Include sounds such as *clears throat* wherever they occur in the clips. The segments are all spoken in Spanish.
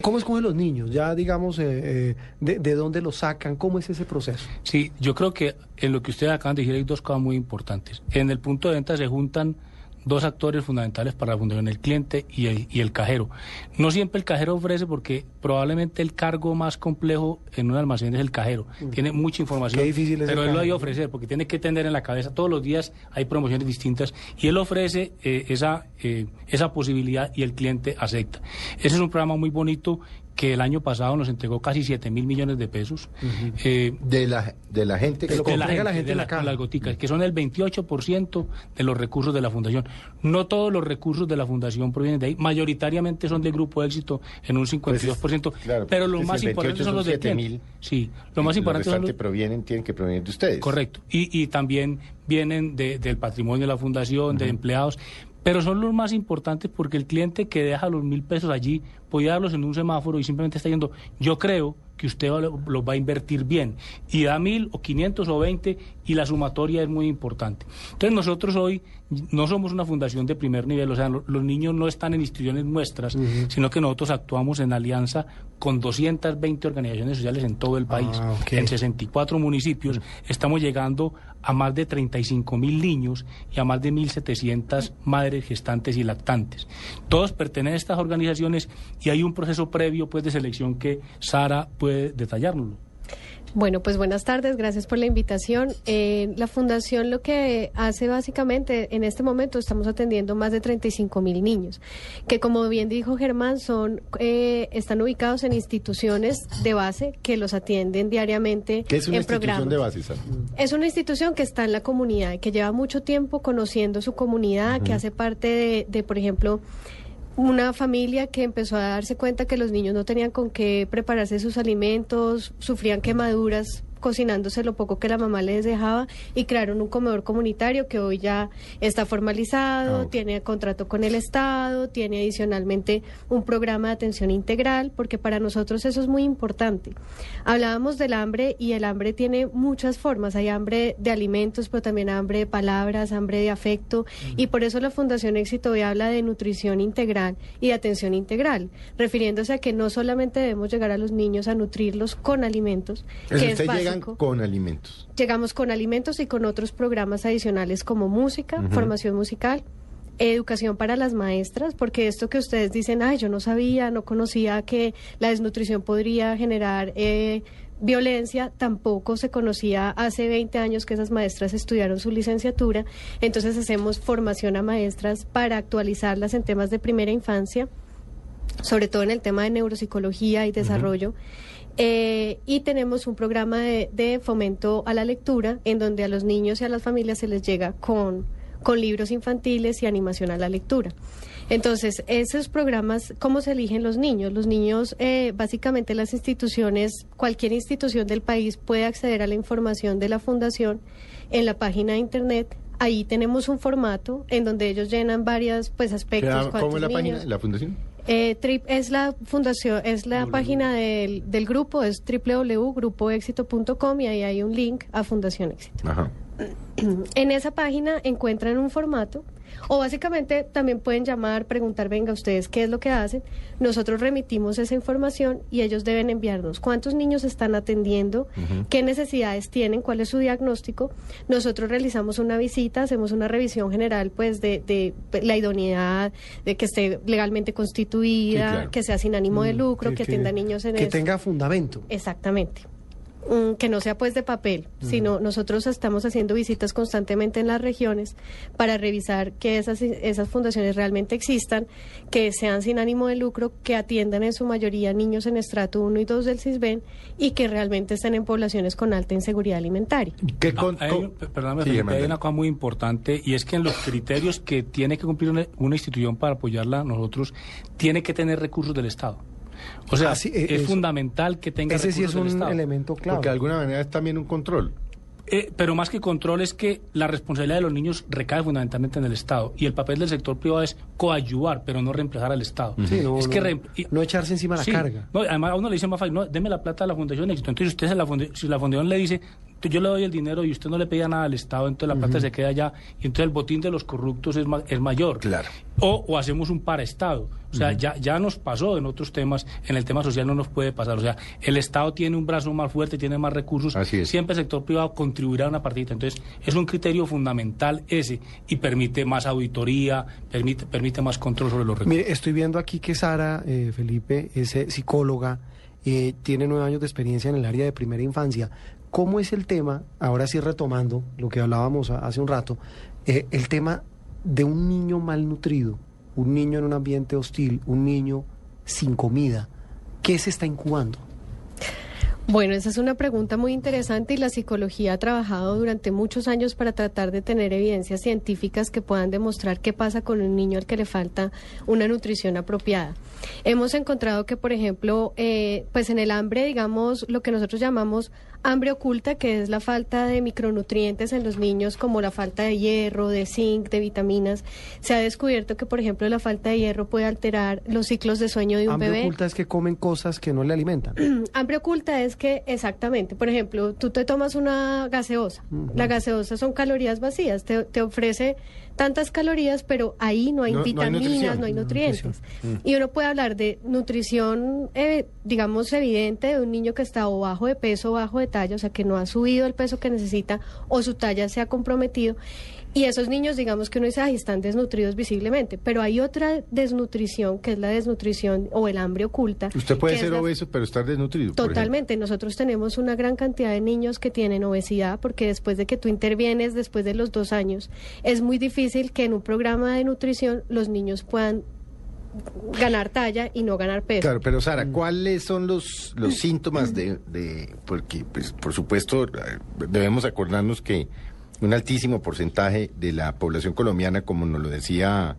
¿Cómo escogen los niños? Ya digamos, eh, eh, de, de, dónde los sacan? ¿Cómo es ese proceso? Sí, yo creo que en lo que ustedes acaban de decir hay dos cosas muy importantes. En el punto de venta se juntan dos actores fundamentales para la fundación, el cliente y el, y el, cajero. No siempre el cajero ofrece porque probablemente el cargo más complejo en un almacén es el cajero. Mm. Tiene mucha información, Qué difícil es pero él lo hay ofrecer porque tiene que tener en la cabeza todos los días hay promociones distintas y él ofrece eh, esa, eh, esa posibilidad y el cliente acepta. Ese es un programa muy bonito que el año pasado nos entregó casi 7 mil millones de pesos. Uh -huh. eh, de, la, de la gente que lo de la gente, la gente de la, la las goticas, que son el 28% de los recursos de la fundación. No todos los recursos de la fundación provienen de ahí, mayoritariamente son del grupo éxito en un 52%, pues, claro, pero lo más importante son los de mil. Sí, lo más importante son los provienen tienen que provenir de ustedes. Correcto. Y, y también vienen de, del patrimonio de la fundación, uh -huh. de empleados, pero son los más importantes porque el cliente que deja los mil pesos allí puede darlos en un semáforo y simplemente está diciendo, yo creo que usted los va a invertir bien. Y da mil o quinientos o veinte y la sumatoria es muy importante. Entonces nosotros hoy no somos una fundación de primer nivel, o sea, lo, los niños no están en instituciones nuestras, uh -huh. sino que nosotros actuamos en alianza con 220 organizaciones sociales en todo el país, ah, okay. en 64 municipios. Uh -huh. Estamos llegando a más de 35 mil niños y a más de 1.700 madres gestantes y lactantes. Todos pertenecen a estas organizaciones y hay un proceso previo pues de selección que Sara puede detallárnoslo. Bueno, pues buenas tardes, gracias por la invitación. Eh, la fundación lo que hace básicamente, en este momento estamos atendiendo más de 35 mil niños, que como bien dijo Germán, son eh, están ubicados en instituciones de base que los atienden diariamente ¿Qué es una en institución programas. de base? Sara? Es una institución que está en la comunidad, que lleva mucho tiempo conociendo su comunidad, uh -huh. que hace parte de, de por ejemplo, una familia que empezó a darse cuenta que los niños no tenían con qué prepararse sus alimentos, sufrían quemaduras cocinándose lo poco que la mamá les dejaba y crearon un comedor comunitario que hoy ya está formalizado, oh. tiene contrato con el Estado, tiene adicionalmente un programa de atención integral, porque para nosotros eso es muy importante. Hablábamos del hambre y el hambre tiene muchas formas, hay hambre de alimentos, pero también hambre de palabras, hambre de afecto, mm. y por eso la Fundación Éxito hoy habla de nutrición integral y de atención integral, refiriéndose a que no solamente debemos llegar a los niños a nutrirlos con alimentos, que es con alimentos. Llegamos con alimentos y con otros programas adicionales como música, uh -huh. formación musical, educación para las maestras, porque esto que ustedes dicen, ay, yo no sabía, no conocía que la desnutrición podría generar eh, violencia, tampoco se conocía hace 20 años que esas maestras estudiaron su licenciatura, entonces hacemos formación a maestras para actualizarlas en temas de primera infancia, sobre todo en el tema de neuropsicología y desarrollo. Uh -huh. Eh, y tenemos un programa de, de, fomento a la lectura en donde a los niños y a las familias se les llega con, con libros infantiles y animación a la lectura. Entonces, esos programas, ¿cómo se eligen los niños? Los niños, eh, básicamente las instituciones, cualquier institución del país puede acceder a la información de la fundación en la página de internet Ahí tenemos un formato en donde ellos llenan varios pues aspectos. ¿Cómo es la niños. página, la fundación? Eh, trip, es la fundación, es la W. página del, del grupo, es www.grupoexito.com y ahí hay un link a Fundación Éxito. Ajá. En esa página encuentran un formato o básicamente también pueden llamar, preguntar, venga, ustedes qué es lo que hacen. Nosotros remitimos esa información y ellos deben enviarnos cuántos niños están atendiendo, qué necesidades tienen, cuál es su diagnóstico. Nosotros realizamos una visita, hacemos una revisión general pues de, de la idoneidad, de que esté legalmente constituida, Sí, claro. que sea sin ánimo de Mm, lucro, que- que, que- atienda niños en Que eso. tenga fundamento. Exactamente. Que no sea pues de papel, sino nosotros estamos haciendo visitas constantemente en las regiones para revisar que esas, esas fundaciones realmente existan, que sean sin ánimo de lucro, que atiendan en su mayoría niños en estrato 1 y 2 del CISBEN y que realmente estén en poblaciones con alta inseguridad alimentaria. ¿Qué No, con- hay, con- pe- perdóname, Sí, Felipe, Germán, hay una cosa muy importante y es que en los criterios que tiene que cumplir una, una institución para apoyarla nosotros, tiene que tener recursos del Estado. O sea, Ah, sí, eh, es eso. fundamental que tenga Ese sí es un Estado. elemento clave. Porque de alguna manera es también un control. Eh, pero más que control es que la responsabilidad de los niños recae fundamentalmente en el Estado y el papel del sector privado es coadyuvar, pero no reemplazar al Estado. Sí, no, es no, que re- no echarse encima la Sí. carga. No, además a uno le dice más fácil, no, deme la plata a la Fundación Éxito. Entonces usted se la funde- si la Fundación le dice, Entonces yo le doy el dinero y usted no le pedía nada al Estado, entonces la plata se queda allá y entonces el botín de los corruptos es, ma- es mayor. Claro. O, o hacemos un paraestado. O sea, ya, ya nos pasó en otros temas, en el tema social no nos puede pasar. O sea, el Estado tiene un brazo más fuerte, tiene más recursos. Así es. Siempre el sector privado contribuirá una partida. Entonces, es un criterio fundamental ese y permite más auditoría, permite, permite más control sobre los recursos. Mire, estoy viendo aquí que Sara eh, Felipe es eh, psicóloga, eh, tiene nueve años de experiencia en el área de primera infancia. ¿Cómo es el tema, ahora sí retomando lo que hablábamos hace un rato, eh, el tema de un niño malnutrido, un niño en un ambiente hostil, un niño sin comida? ¿Qué se está incubando? Bueno, esa es una pregunta muy interesante y la psicología ha trabajado durante muchos años para tratar de tener evidencias científicas que puedan demostrar qué pasa con un niño al que le falta una nutrición apropiada. Hemos encontrado que, por ejemplo, eh, pues en el hambre, digamos, lo que nosotros llamamos hambre oculta, que es la falta de micronutrientes en los niños, como la falta de hierro, de zinc, de vitaminas, se ha descubierto que, por ejemplo, la falta de hierro puede alterar los ciclos de sueño de un Hambre bebé. oculta es que comen cosas que no le alimentan. *clears throat* Hambre oculta es que, exactamente, por ejemplo, tú te tomas una gaseosa. La gaseosa son calorías vacías, te, te ofrece tantas calorías, pero ahí no hay No- vitaminas, no hay No hay nutrientes. Y uno puede hablar de nutrición, eh, digamos, evidente de un niño que está o bajo de peso o bajo de talla, o sea, que no ha subido el peso que necesita o su talla se ha comprometido. Y esos niños, digamos que uno dice, ay, están desnutridos visiblemente, pero hay otra desnutrición, que es la desnutrición o el hambre oculta. Usted puede ser la- obeso, pero estar desnutrido. por Totalmente. Nosotros tenemos una gran cantidad de niños que tienen obesidad porque después de que tú intervienes, después de los dos años, es muy difícil que en un programa de nutrición los niños puedan ganar talla y no ganar peso. Claro, pero Sara, ¿cuáles son los, los *clears throat* síntomas de, de- porque pues por supuesto eh, debemos acordarnos que un altísimo porcentaje de la población colombiana, como nos lo decía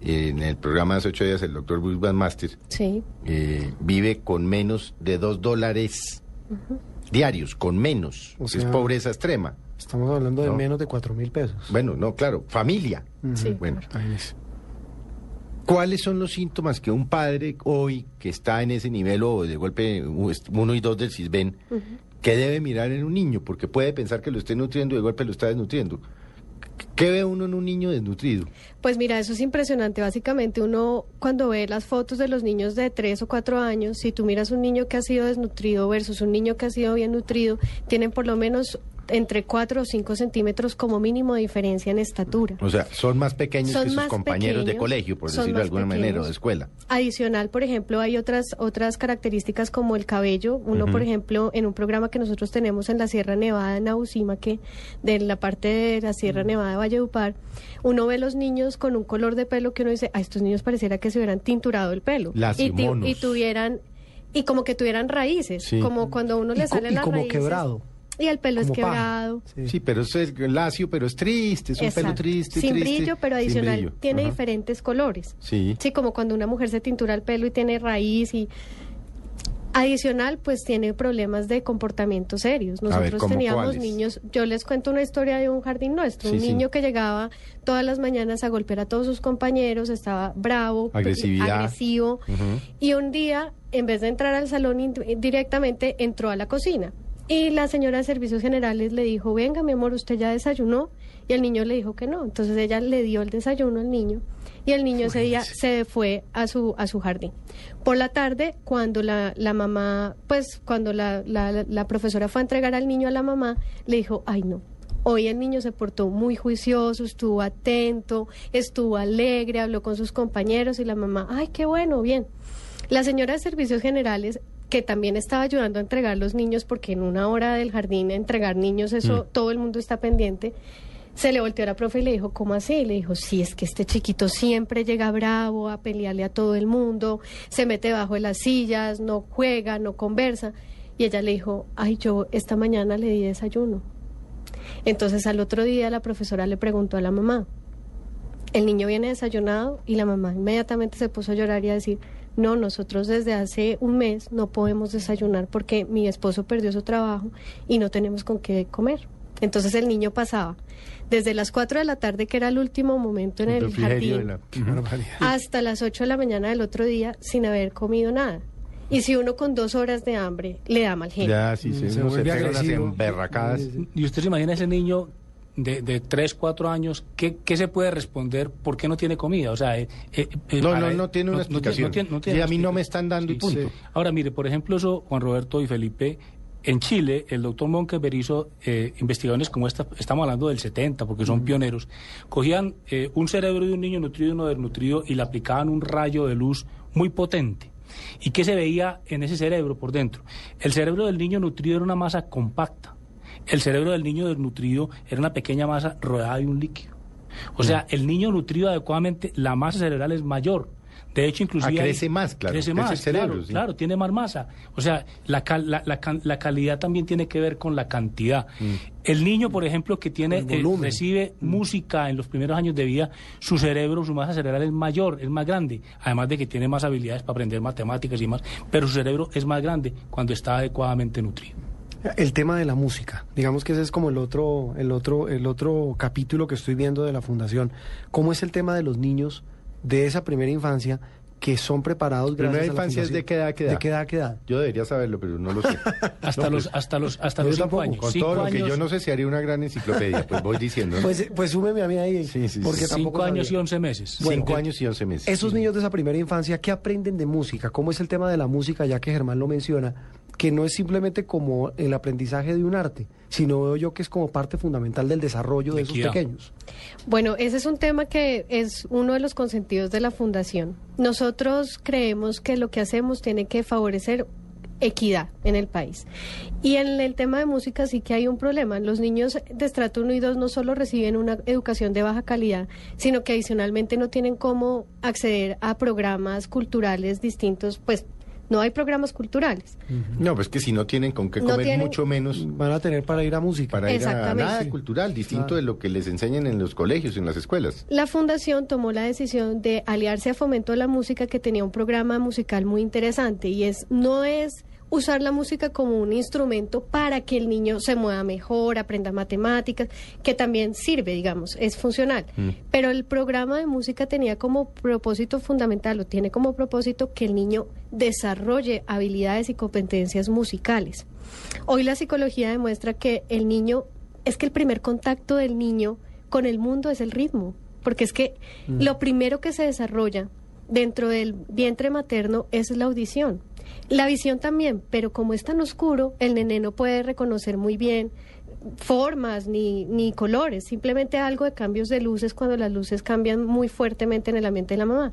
eh, en el programa de hace ocho días el doctor Bruce Van Master, Sí. eh, vive con menos de dos dólares diarios, con menos. O es pobreza extrema. Estamos hablando de No. menos de cuatro mil pesos. Bueno, no, claro, familia. Sí. Bueno, Ahí es. ¿Cuáles son los síntomas que un padre hoy que está en ese nivel o de golpe uno y dos del CISBEN que debe mirar en un niño? Porque puede pensar que lo esté nutriendo y de golpe lo está desnutriendo. ¿Qué ve uno en un niño desnutrido? Pues mira, eso es impresionante. Básicamente uno cuando ve las fotos de los niños de 3 o 4 años, si tú miras un niño que ha sido desnutrido versus un niño que ha sido bien nutrido, tienen por lo menos entre 4 o 5 centímetros como mínimo de diferencia en estatura. O sea, son más pequeños Son que sus compañeros de colegio, por decirlo de alguna manera, o de escuela. Adicional, por ejemplo, hay otras otras características como el cabello. Uno, por ejemplo, en un programa que nosotros tenemos en la Sierra Nevada, en Ausimaque, de la parte de la Sierra Nevada de Valledupar, uno ve los niños con un color de pelo que uno dice, a estos niños pareciera que se hubieran tinturado el pelo. y, y tuvieran y como que tuvieran raíces, Sí. como cuando uno Y le co- y las como raíces. quebrado. Y el pelo es quebrado. Sí. Sí, pero es lacio, pero es triste, es un pelo triste, Sin triste, brillo, pero adicional brillo. tiene Ajá. diferentes colores. Sí. Sí, como cuando una mujer se tintura el pelo y tiene raíz y adicional pues tiene problemas de comportamiento serios. Nosotros ¿cómo teníamos cuáles? niños, yo les cuento una historia de un jardín nuestro, Sí, un sí. niño que llegaba todas las mañanas a golpear a todos sus compañeros, estaba bravo, Agresividad. agresivo y un día en vez de entrar al salón directamente entró a la cocina. Y la señora de servicios generales le dijo, venga mi amor, usted ya desayunó. Y el niño le dijo que no. Entonces ella le dio el desayuno al niño y el niño ese día se fue a su, a su jardín. Por la tarde, cuando la, la mamá, pues cuando la, la, la profesora fue a entregar al niño a la mamá, le dijo, ay no. Hoy el niño se portó muy juicioso, estuvo atento, estuvo alegre, habló con sus compañeros y la mamá, ay, qué bueno, bien. La señora de servicios generales, que también estaba ayudando a entregar los niños, porque en una hora del jardín entregar niños, eso todo el mundo está pendiente, se le volteó a la profe y le dijo, ¿cómo así? Y le dijo, sí, es que este chiquito siempre llega bravo a pelearle a todo el mundo, se mete bajo de las sillas, no juega, no conversa. Y ella le dijo, ay, yo esta mañana le di desayuno. Entonces al otro día la profesora le preguntó a la mamá, el niño viene desayunado y la mamá inmediatamente se puso a llorar y a decir, no, nosotros desde hace un mes no podemos desayunar porque mi esposo perdió su trabajo y no tenemos con qué comer. Entonces el niño pasaba desde las 4 de la tarde, que era el último momento en El jardín, la- *laughs* hasta las 8 de la mañana del otro día sin haber comido nada. Y si uno con dos horas de hambre le da mal genio. Ya, sí, sí, Se uno se pega unas agresivo. emberracadas. Y usted se imagina ese niño de, de 3, 4 años, ¿qué, qué se puede responder? ¿Por qué no tiene comida? O sea, eh, eh, eh, No, no, no tiene una explicación. tiene- no Sí, tiene a mí no me están dando y punto. sí. Ahora, mire, por ejemplo, eso, Juan Roberto y Felipe, en Chile, el doctor Monkever hizo eh, investigaciones como esta, estamos hablando del 70, porque son pioneros, cogían eh, un cerebro de un niño nutrido y uno desnutrido y le aplicaban un rayo de luz muy potente. ¿Y qué se veía en ese cerebro por dentro? El cerebro del niño nutrido era una masa compacta. El cerebro del niño desnutrido era una pequeña masa rodeada de un líquido. O sea, el niño nutrido adecuadamente, la masa cerebral es mayor. De hecho, inclusive... Ah, hay- crece más, claro, Crece crece más, cerebro, claro, sí. claro, tiene más masa. O sea, la, cal- la, la la calidad también tiene que ver con la cantidad. Mm. El niño, por ejemplo, que tiene eh, recibe música en los primeros años de vida, su cerebro, su masa cerebral es mayor, es más grande. Además de que tiene más habilidades para aprender matemáticas y más, pero su cerebro es más grande cuando está adecuadamente nutrido. El tema de la música, digamos que ese es como el otro, el otro, el otro capítulo que estoy viendo de la fundación. ¿Cómo es el tema de los niños de esa primera infancia que son preparados Primera gracias a la infancia es de qué edad, qué edad. ¿De qué edad, a qué edad? Yo debería saberlo, pero no lo sé. *laughs* Hasta No, los, pues, hasta los, hasta los cinco tampoco, años. Con Cinco todo lo que yo no sé si haría una gran enciclopedia, pues voy diciendo. ¿no? Pues, pues súmeme a mí ahí, Sí, sí, porque sí. tampoco Cinco años y once meses. Bueno, Cinco años y once meses. Esos niños de esa primera infancia, ¿qué aprenden de música? ¿Cómo es el tema de la música, ya que Germán lo menciona? Que no es simplemente como el aprendizaje de un arte, sino veo yo que es como parte fundamental del desarrollo de esos Equidad. pequeños. Bueno, ese es un tema que es uno de los consentidos de la Fundación. Nosotros creemos que lo que hacemos tiene que favorecer equidad en el país. Y en el tema de música sí que hay un problema. Los niños de estrato 1 y 2 no solo reciben una educación de baja calidad, sino que adicionalmente no tienen cómo acceder a programas culturales distintos, pues no hay programas culturales. No, pues que si no tienen con qué No comer, tienen- mucho menos Van a tener para ir a música. para ir a nada Sí. cultural, distinto Ah. de lo que les enseñan en los colegios, en las escuelas. La fundación tomó la decisión de aliarse a Fomento de la Música que tenía un programa musical muy interesante y es no es usar la música como un instrumento para que el niño se mueva mejor, aprenda matemáticas, que también sirve, digamos, es funcional. Mm. Pero el programa de música tenía como propósito fundamental o tiene como propósito que el niño desarrolle habilidades y competencias musicales. Hoy la psicología demuestra que el niño, es que el primer contacto del niño con el mundo es el ritmo, porque es que lo primero que se desarrolla dentro del vientre materno es la audición. La visión también, pero como es tan oscuro, el nene no puede reconocer muy bien formas ni, ni colores, simplemente algo de cambios de luces cuando las luces cambian muy fuertemente en el ambiente de la mamá.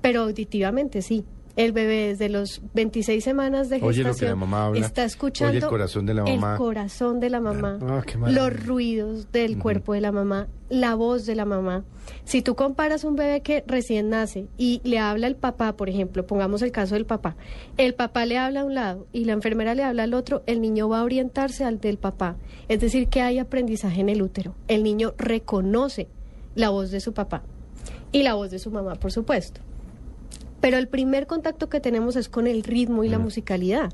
Pero auditivamente sí. El bebé desde los 26 semanas de Oye gestación lo que la mamá habla. está escuchando Oye el corazón de la mamá. el corazón de la mamá, Ah, los ruidos del cuerpo de la mamá, la voz de la mamá. Si tú comparas un bebé que recién nace y le habla el papá, por ejemplo, pongamos el caso del papá, el papá le habla a un lado y la enfermera le habla al otro, el niño va a orientarse al del papá. Es decir, que hay aprendizaje en el útero. El niño reconoce la voz de su papá y la voz de su mamá, por supuesto. Pero el primer contacto que tenemos es con el ritmo y la musicalidad.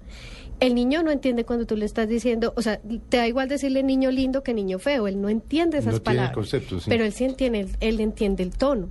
El niño no entiende cuando tú le estás diciendo, o sea, te da igual decirle niño lindo que niño feo, él no entiende esas No tiene el palabras. sí. Pero él sí entiende, él entiende el tono.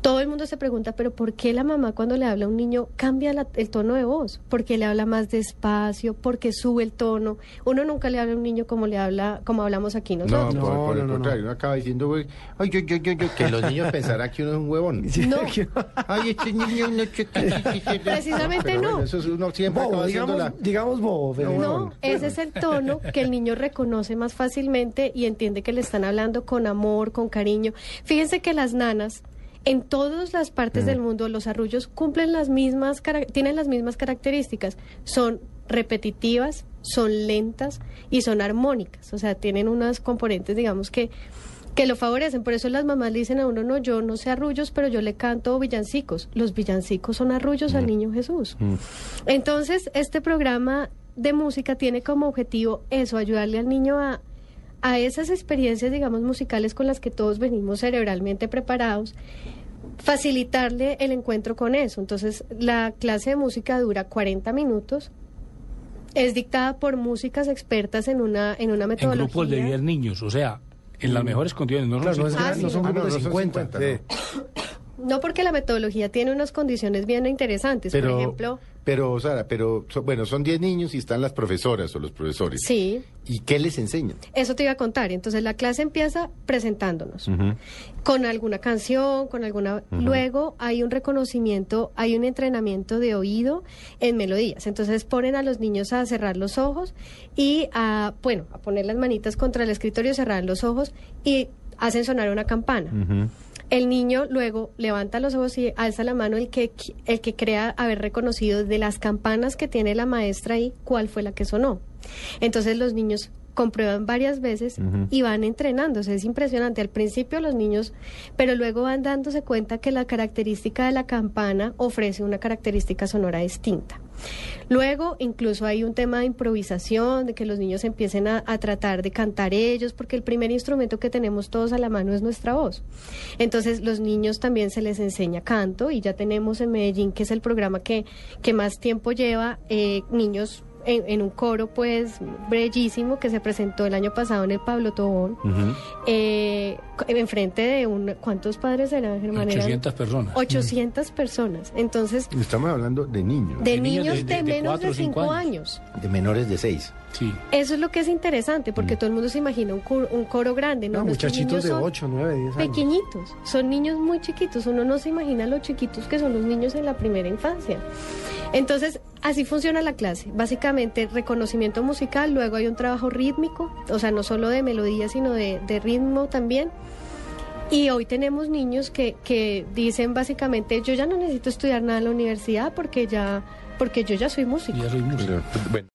Todo el mundo se pregunta, pero ¿por qué la mamá cuando le habla a un niño cambia la- el tono de voz? Porque le habla más despacio, porque sube el tono. Uno nunca le habla a un niño como le habla, como hablamos aquí No, nosotros. No, por, por no, el no, contrario, uno acaba diciendo, güey, ay, yo, yo, yo, yo, que los niños pensarán que uno es un huevón. No. *laughs* Ay, este niño no sé- *laughs* Precisamente Pero no. bueno, eso es uno siempre Bobo, acaba haciendo digamos, la... digamos bobo. Fede. No, ese es el tono que el niño reconoce más fácilmente y entiende que le están hablando con amor, con cariño. Fíjense que las nanas en todas las partes del mundo los arrullos cumplen las mismas tienen las mismas características. Son repetitivas, son lentas y son armónicas, o sea, tienen unas componentes, digamos que que lo favorecen. Por eso las mamás le dicen a uno, no, yo no sé arrullos, pero yo le canto villancicos. Los villancicos son arrullos al niño Jesús. Entonces, este programa de música tiene como objetivo eso, ayudarle al niño a, a esas experiencias, digamos, musicales con las que todos venimos cerebralmente preparados, facilitarle el encuentro con eso. Entonces, la clase de música dura 40 minutos. Es dictada por músicas expertas en una, en una En metodología. grupos de 10 niños, o sea, en las mejores condiciones. No Claro, no, son es Ah, no son no, grupos de son 50. 50, sí. no. No porque la metodología tiene unas condiciones bien interesantes. Pero, por ejemplo, Pero, Sara, pero so- bueno, son 10 niños y están las profesoras o los profesores. Sí, ¿Y qué les enseñan? eso te iba a contar. Entonces la clase empieza presentándonos con alguna canción, con alguna... Luego hay un reconocimiento, hay un entrenamiento de oído en melodías. Entonces ponen a los niños a cerrar los ojos y a, bueno, a poner las manitas contra el escritorio, cerrar los ojos y hacen sonar una campana. El niño luego levanta los ojos y alza la mano el que, el que crea haber reconocido de las campanas que tiene la maestra ahí cuál fue la que sonó. Entonces los niños comprueban varias veces y van entrenándose. Es impresionante. Al principio los niños, pero luego van dándose cuenta que la característica de la campana ofrece una característica sonora distinta. Luego, incluso hay un tema de improvisación, de que los niños empiecen a, a tratar de cantar ellos, porque el primer instrumento que tenemos todos a la mano es nuestra voz. Entonces, los niños también se les enseña canto y ya tenemos en Medellín, que es el programa que, que más tiempo lleva, eh, niños en, en un coro, pues, bellísimo, que se presentó el año pasado en el Pablo Tobón, Ujú. eh, enfrente de un... ¿Cuántos padres eran, Germán? Eran 800 personas. 800 personas. Entonces, Estamos hablando de niños, de, De niños de- de, de- de menos cuatro de o cinco 5 años. años. de menores de 6. Sí. Eso es lo que es interesante, porque Mm. todo el mundo se imagina un coro, un coro grande. No, No, muchachitos niños de son 8, 9, 10 años. Pequeñitos, son niños muy chiquitos. Uno no se imagina lo chiquitos que son los niños en la primera infancia. Entonces, así funciona la clase. Básicamente, reconocimiento musical, luego hay un trabajo rítmico, o sea, no solo de melodía, sino de, de ritmo también. Y hoy tenemos niños que, que dicen básicamente, yo ya no necesito estudiar nada en la universidad porque ya, porque yo ya soy músico. Ya soy músico. Bueno.